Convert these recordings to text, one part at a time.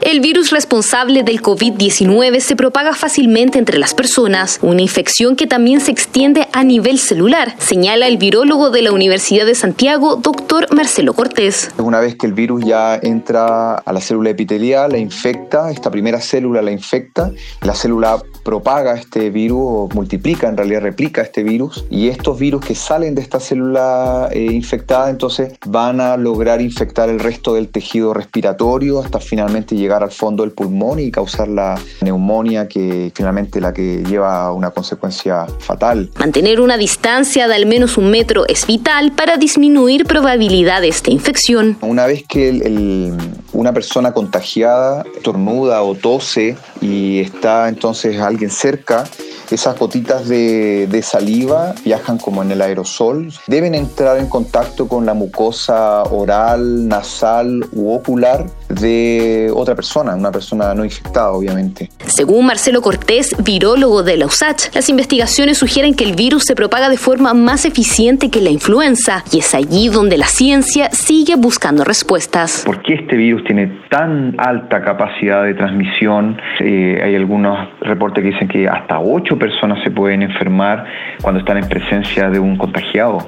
El virus responsable del COVID-19 se propaga fácilmente entre las personas, una infección que también se extiende a nivel celular, señala el virólogo de la Universidad de Santiago, doctor Marcelo Cortés. Una vez que el virus ya entra a la célula epitelial, la infecta, esta primera célula la infecta, la célula propaga este virus o multiplica, en realidad replica este virus, y estos virus que salen de esta célula eh, infectada entonces van a lograr infectar el resto del tejido respiratorio hasta finalmente llegar al fondo del pulmón y causar la neumonía que finalmente la que lleva a una consecuencia fatal. Mantener una distancia de al menos un metro es vital para disminuir probabilidades de infección. Una vez que una persona contagiada tornuda o tose y está entonces alguien cerca, esas gotitas de, saliva viajan como en el aerosol, deben entrar en contacto con la mucosa oral, nasal u ocular de otra persona, una persona no infectada obviamente. Según Marcelo Cortés, virólogo de la USACH, las investigaciones sugieren que el virus se propaga de forma más eficiente que la influenza y es allí donde la ciencia sigue buscando respuestas. ¿Por qué este virus tiene tan alta capacidad de transmisión? Eh, hay algunos reportes que dicen que hasta 8 personas se pueden enfermar cuando están en presencia de un contagiado.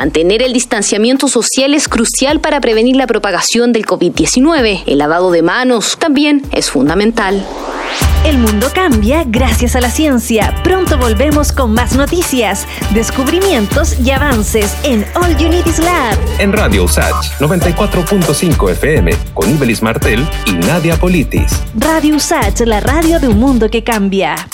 Mantener el distanciamiento social es crucial para prevenir la propagación del COVID-19. El lavado de manos también es fundamental. El mundo cambia gracias a la ciencia. Pronto volvemos con más noticias, descubrimientos y avances en All Unities Lab. En Radio USACH 94.5 FM con Ibelis Martel y Nadia Politis. Radio USACH, la radio de un mundo que cambia.